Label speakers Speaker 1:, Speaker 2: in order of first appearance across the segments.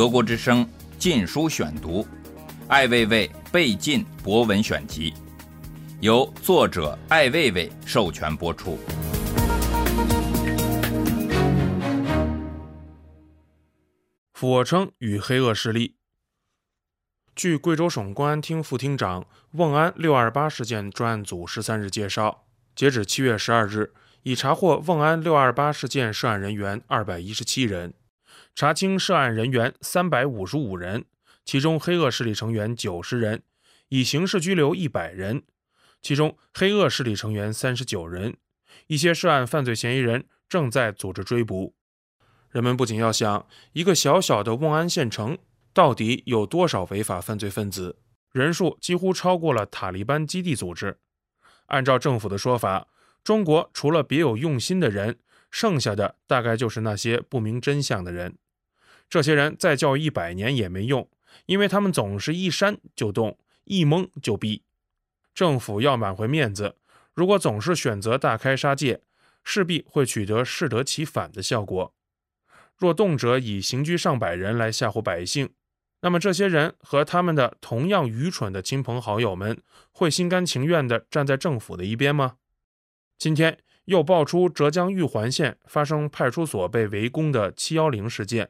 Speaker 1: 德国之声《禁书选读》，艾未未被禁博文选集，由作者艾未未授权播出。
Speaker 2: 俯卧撑与黑恶势力。据贵州省公安厅副厅长、瓮安六二八事件专案组十三日介绍，截止七月十二日，已查获瓮安六二八事件涉案人员二百一十七人。查清涉案人员三百五十五人，其中黑恶势力成员九十人，已刑事拘留一百人，其中黑恶势力成员三十九人，一些涉案犯罪嫌疑人正在组织追捕。人们不仅要想，一个小小的瓮安县城到底有多少违法犯罪分子，人数几乎超过了塔利班基地组织。按照政府的说法，中国除了别有用心的人，剩下的大概就是那些不明真相的人。这些人再教育一百年也没用，因为他们总是一煽就动，一蒙就毙。政府要挽回面子，如果总是选择大开杀戒，势必会取得适得其反的效果。若动辄以刑拘上百人来吓唬百姓，那么这些人和他们的同样愚蠢的亲朋好友们，会心甘情愿地站在政府的一边吗？今天又爆出浙江玉环县发生派出所被围攻的“七幺零”事件。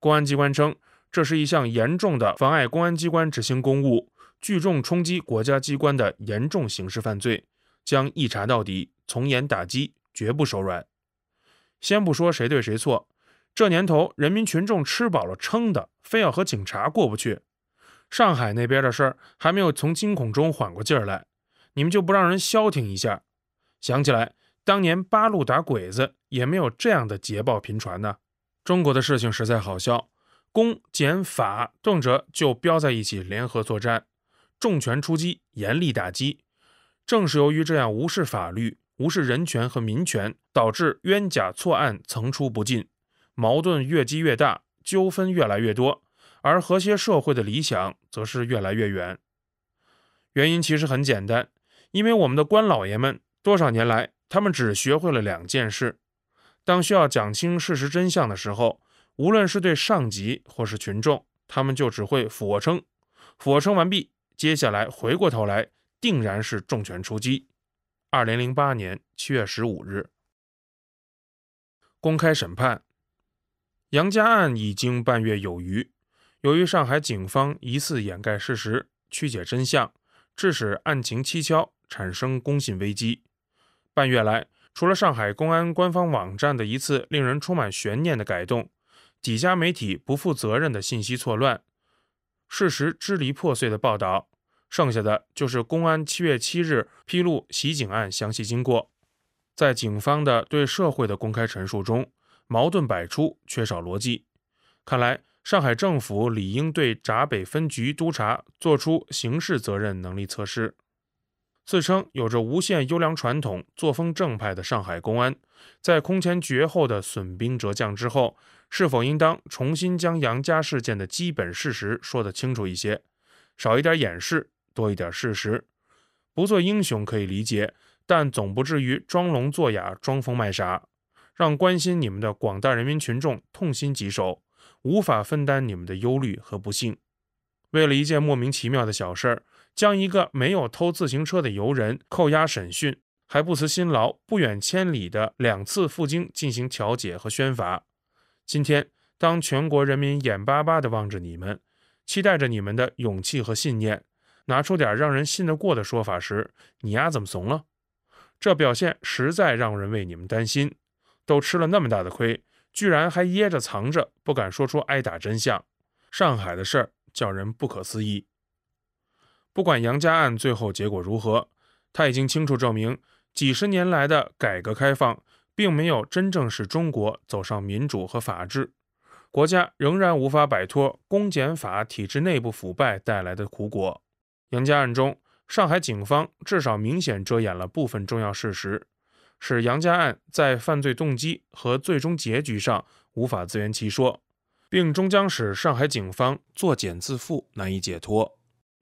Speaker 2: 公安机关称，这是一项严重的妨碍公安机关执行公务、聚众冲击国家机关的严重刑事犯罪，将一查到底，从严打击，绝不手软。先不说谁对谁错，这年头人民群众吃饱了撑的，非要和警察过不去。上海那边的事儿还没有从惊恐中缓过劲儿来，你们就不让人消停一下？想起来，当年八路打鬼子也没有这样的捷报频传呢。中国的事情实在好笑，公检法动辄就标在一起联合作战，重拳出击，严厉打击。正是由于这样无视法律、无视人权和民权，导致冤假错案层出不穷，矛盾越积越大，纠纷越来越多，而和谐社会的理想则是越来越远。原因其实很简单，因为我们的官老爷们多少年来，他们只学会了两件事。当需要讲清事实真相的时候，无论是对上级或是群众，他们就只会俯卧撑。俯卧撑完毕，接下来回过头来，定然是重拳出击。二零零八年七月十五日，公开审判杨家案已经半月有余。由于上海警方疑似掩盖事实、曲解真相，致使案情蹊跷，产生公信危机。半月来。除了上海公安官方网站的一次令人充满悬念的改动，几家媒体不负责任的信息错乱、事实支离破碎的报道，剩下的就是公安七月七日披露袭警案详细经过。在警方的对社会的公开陈述中，矛盾百出，缺少逻辑。看来，上海政府理应对闸北分局督察做出刑事责任能力测试。自称有着无限优良传统、作风正派的上海公安，在空前绝后的损兵折将之后，是否应当重新将杨家事件的基本事实说得清楚一些，少一点掩饰，多一点事实？不做英雄可以理解，但总不至于装聋作哑、装疯卖傻，让关心你们的广大人民群众痛心疾首，无法分担你们的忧虑和不幸。为了一件莫名其妙的小事儿。将一个没有偷自行车的游人扣押审讯，还不辞辛劳不远千里的两次赴京进行调解和宣罚。今天，当全国人民眼巴巴地望着你们，期待着你们的勇气和信念，拿出点让人信得过的说法时，你丫怎么怂了？这表现实在让人为你们担心。都吃了那么大的亏，居然还掖着藏着，不敢说出挨打真相。上海的事儿叫人不可思议。不管杨家案最后结果如何，他已经清楚证明，几十年来的改革开放并没有真正使中国走上民主和法治，国家仍然无法摆脱公检法体制内部腐败带来的苦果。杨家案中，上海警方至少明显遮掩了部分重要事实，使杨家案在犯罪动机和最终结局上无法自圆其说，并终将使上海警方作茧自缚，难以解脱。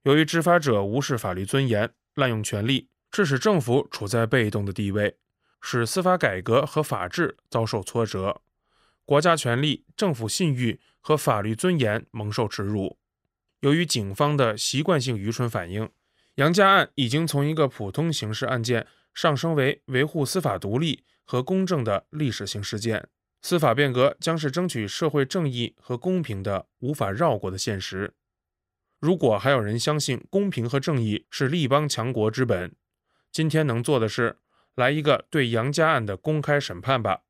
Speaker 2: 由于执法者无视法律尊严、滥用权力，致使政府处在被动的地位，使司法改革和法治遭受挫折。国家权力、政府信誉和法律尊严蒙受耻辱。由于警方的习惯性愚蠢反应，杨家案已经从一个普通刑事案件上升为维护司法独立和公正的历史性事件。司法变革将是争取社会正义和公平的无法绕过的现实。如果还有人相信公平和正义是立邦强国之本，今天能做的是来一个对杨家案的公开审判吧，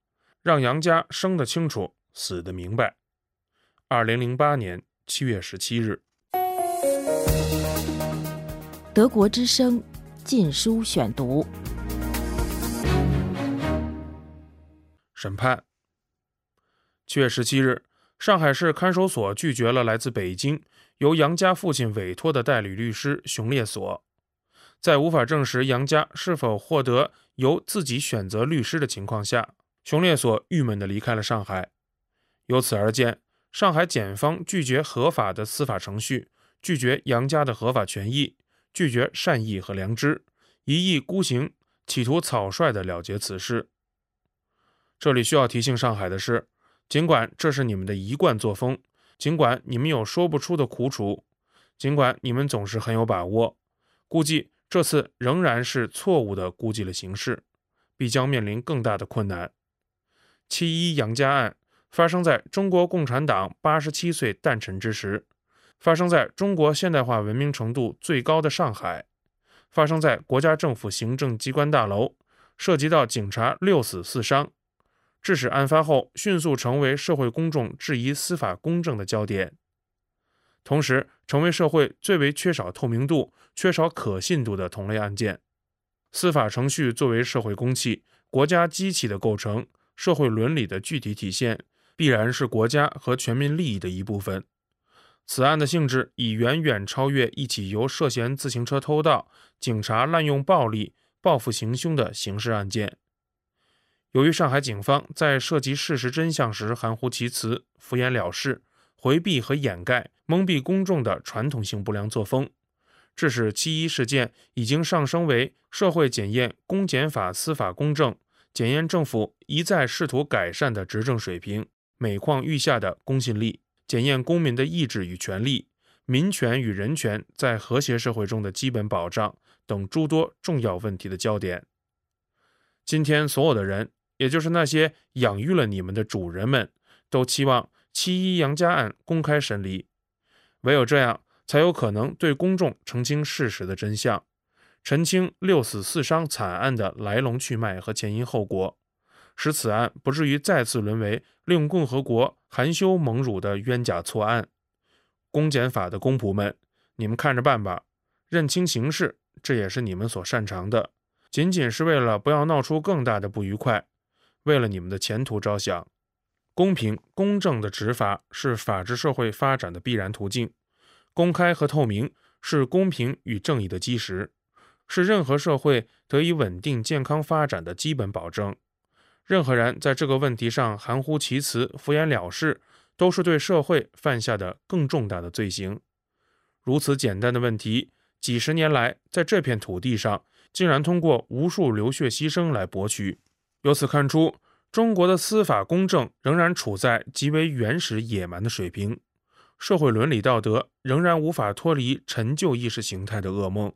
Speaker 2: 让杨家生得清楚，死得明白。二零零八年七月十七日，
Speaker 3: 德国之声《禁书选读》
Speaker 2: 审判。七月十七日，上海市看守所拒绝了来自北京由杨家父亲委托的代理律师熊烈所。在无法证实杨家是否获得由自己选择律师的情况下，熊烈所郁闷地离开了上海。由此而见，上海检方拒绝合法的司法程序，拒绝杨家的合法权益，拒绝善意和良知，一意孤行，企图草率地了结此事。这里需要提醒上海的是。尽管这是你们的一贯作风，尽管你们有说不出的苦楚，尽管你们总是很有把握，估计这次仍然是错误的估计了形势，必将面临更大的困难。七一杨家案发生在中国共产党八十七岁诞辰之时，发生在中国现代化文明程度最高的上海，发生在国家政府行政机关大楼，涉及到警察六死四伤。致使案发后迅速成为社会公众质疑司法公正的焦点，同时成为社会最为缺少透明度、缺少可信度的同类案件。司法程序作为社会公器、国家机器的构成、社会伦理的具体体现，必然是国家和全民利益的一部分。此案的性质已远远超越一起由涉嫌自行车偷盗、警察滥用暴力报复行凶的刑事案件。由于上海警方在涉及事实真相时含糊其辞、敷衍了事、回避和掩盖、蒙蔽公众的传统性不良作风，致使七一事件已经上升为社会检验公检法司法公正、检验政府一再试图改善的执政水平、每况愈下的公信力、检验公民的意志与权利、民权与人权在和谐社会中的基本保障等诸多重要问题的焦点。今天，所有的人。也就是那些养育了你们的主人们，都期望七一杨家案公开审理，唯有这样，才有可能对公众澄清事实的真相，澄清六死四伤惨案的来龙去脉和前因后果，使此案不至于再次沦为令共和国含羞蒙辱的冤假错案。公检法的公仆们，你们看着办吧，认清形势，这也是你们所擅长的，仅仅是为了不要闹出更大的不愉快。为了你们的前途着想，公平公正的执法是法治社会发展的必然途径。公开和透明是公平与正义的基石，是任何社会得以稳定健康发展的基本保证。任何人在这个问题上含糊其辞、敷衍了事，都是对社会犯下的更重大的罪行。如此简单的问题，几十年来在这片土地上，竟然通过无数流血牺牲来博取。由此看出，中国的司法公正仍然处在极为原始野蛮的水平，社会伦理道德仍然无法脱离陈旧意识形态的噩梦，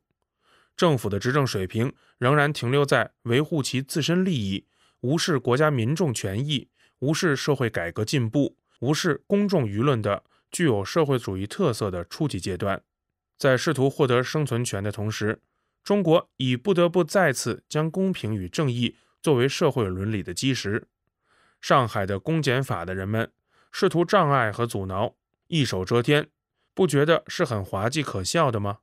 Speaker 2: 政府的执政水平仍然停留在维护其自身利益、无视国家民众权益、无视社会改革进步、无视公众舆论的具有社会主义特色的初级阶段。在试图获得生存权的同时，中国已不得不再次将公平与正义。作为社会伦理的基石，上海的公检法的人们试图障碍和阻挠，一手遮天，不觉得是很滑稽可笑的吗？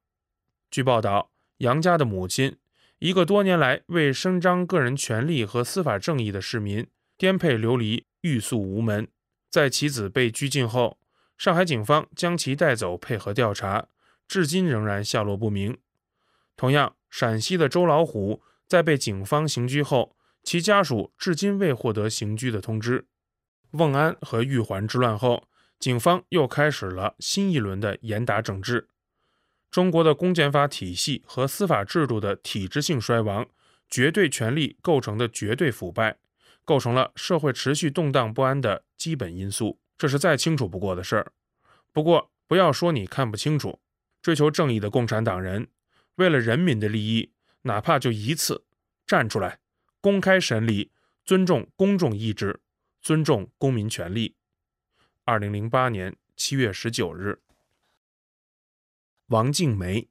Speaker 2: 据报道，杨家的母亲，一个多年来为伸张个人权利和司法正义的市民，颠沛流离，欲诉无门。在其子被拘禁后，上海警方将其带走配合调查，至今仍然下落不明。同样，陕西的周老虎在被警方刑拘后。其家属至今未获得刑拘的通知。瓮安和玉环之乱后，警方又开始了新一轮的严打整治。中国的公检法体系和司法制度的体制性衰亡，绝对权力构成的绝对腐败，构成了社会持续动荡不安的基本因素，这是再清楚不过的事儿。不过，不要说你看不清楚，追求正义的共产党人，为了人民的利益，哪怕就一次站出来，公开审理，尊重公众意志，尊重公民权利。二零零八年七月十九日，王静梅。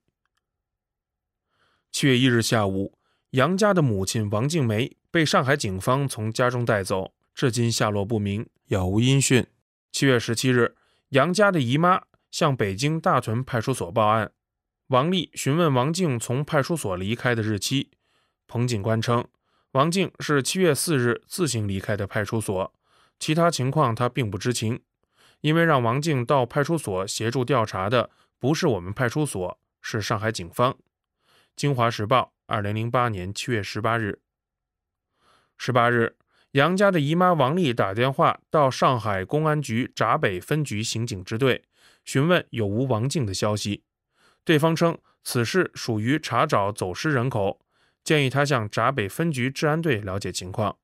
Speaker 2: 七月一日下午，杨家的母亲王静梅被上海警方从家中带走，至今下落不明，杳无音讯。七月十七日，杨家的姨妈向北京大屯派出所报案，王丽询问王静从派出所离开的日期。彭警官称，王静是七月四日自行离开的派出所，其他情况他并不知情。因为让王静到派出所协助调查的不是我们派出所，是上海警方。《京华时报》二零零八年七月十八日，十八日，杨家的姨妈王丽打电话到上海公安局闸北分局刑警支队，询问有无王静的消息。对方称此事属于查找走失人口，建议他向闸北分局治安队了解情况。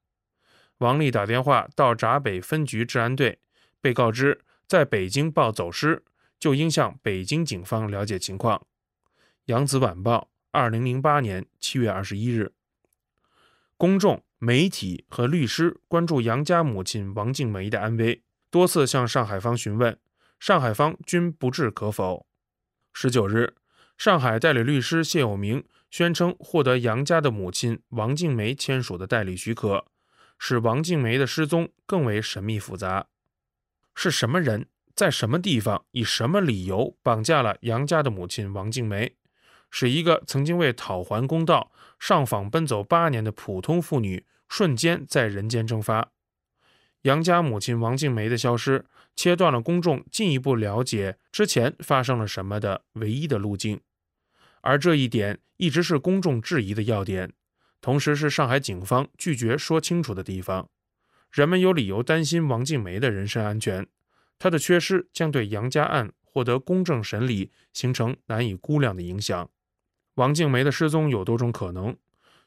Speaker 2: 王丽打电话到闸北分局治安队，被告知在北京报走失，就应向北京警方了解情况。《扬子晚报》。二零零八年七月二十一日，公众、媒体和律师关注杨家母亲王静梅的安危，多次向上海方询问，上海方均不置可否。十九日，上海代理律师谢有明宣称获得杨家的母亲王静梅签署的代理许可，使王静梅的失踪更为神秘复杂。是什么人在什么地方以什么理由绑架了杨家的母亲王静梅？使一个曾经为讨还公道上访奔走八年的普通妇女瞬间在人间蒸发。杨家母亲王静梅的消失，切断了公众进一步了解之前发生了什么的唯一的路径，而这一点一直是公众质疑的要点，同时是上海警方拒绝说清楚的地方。人们有理由担心王静梅的人身安全，她的缺失将对杨家案获得公正审理形成难以估量的影响。王静梅的失踪有多种可能：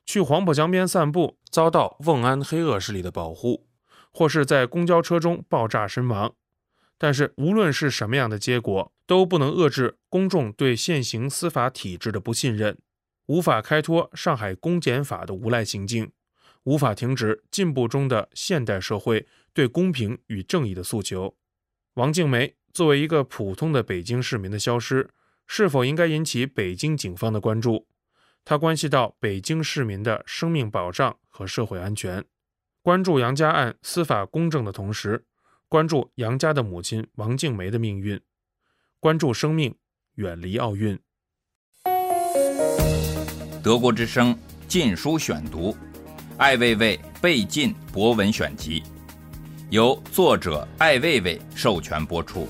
Speaker 2: 去黄浦江边散步，遭到瓮安黑恶势力的保护，或是在公交车中爆炸身亡。但是，无论是什么样的结果，都不能遏制公众对现行司法体制的不信任，无法开脱上海公检法的无赖行径，无法停止进步中的现代社会对公平与正义的诉求。王静梅作为一个普通的北京市民的消失。是否应该引起北京警方的关注？它关系到北京市民的生命保障和社会安全。关注杨家案司法公正的同时，关注杨家的母亲王静梅的命运，关注生命，远离奥运。
Speaker 1: 德国之声《禁书选读》，艾未未被禁博文选集，由作者艾未未授权播出。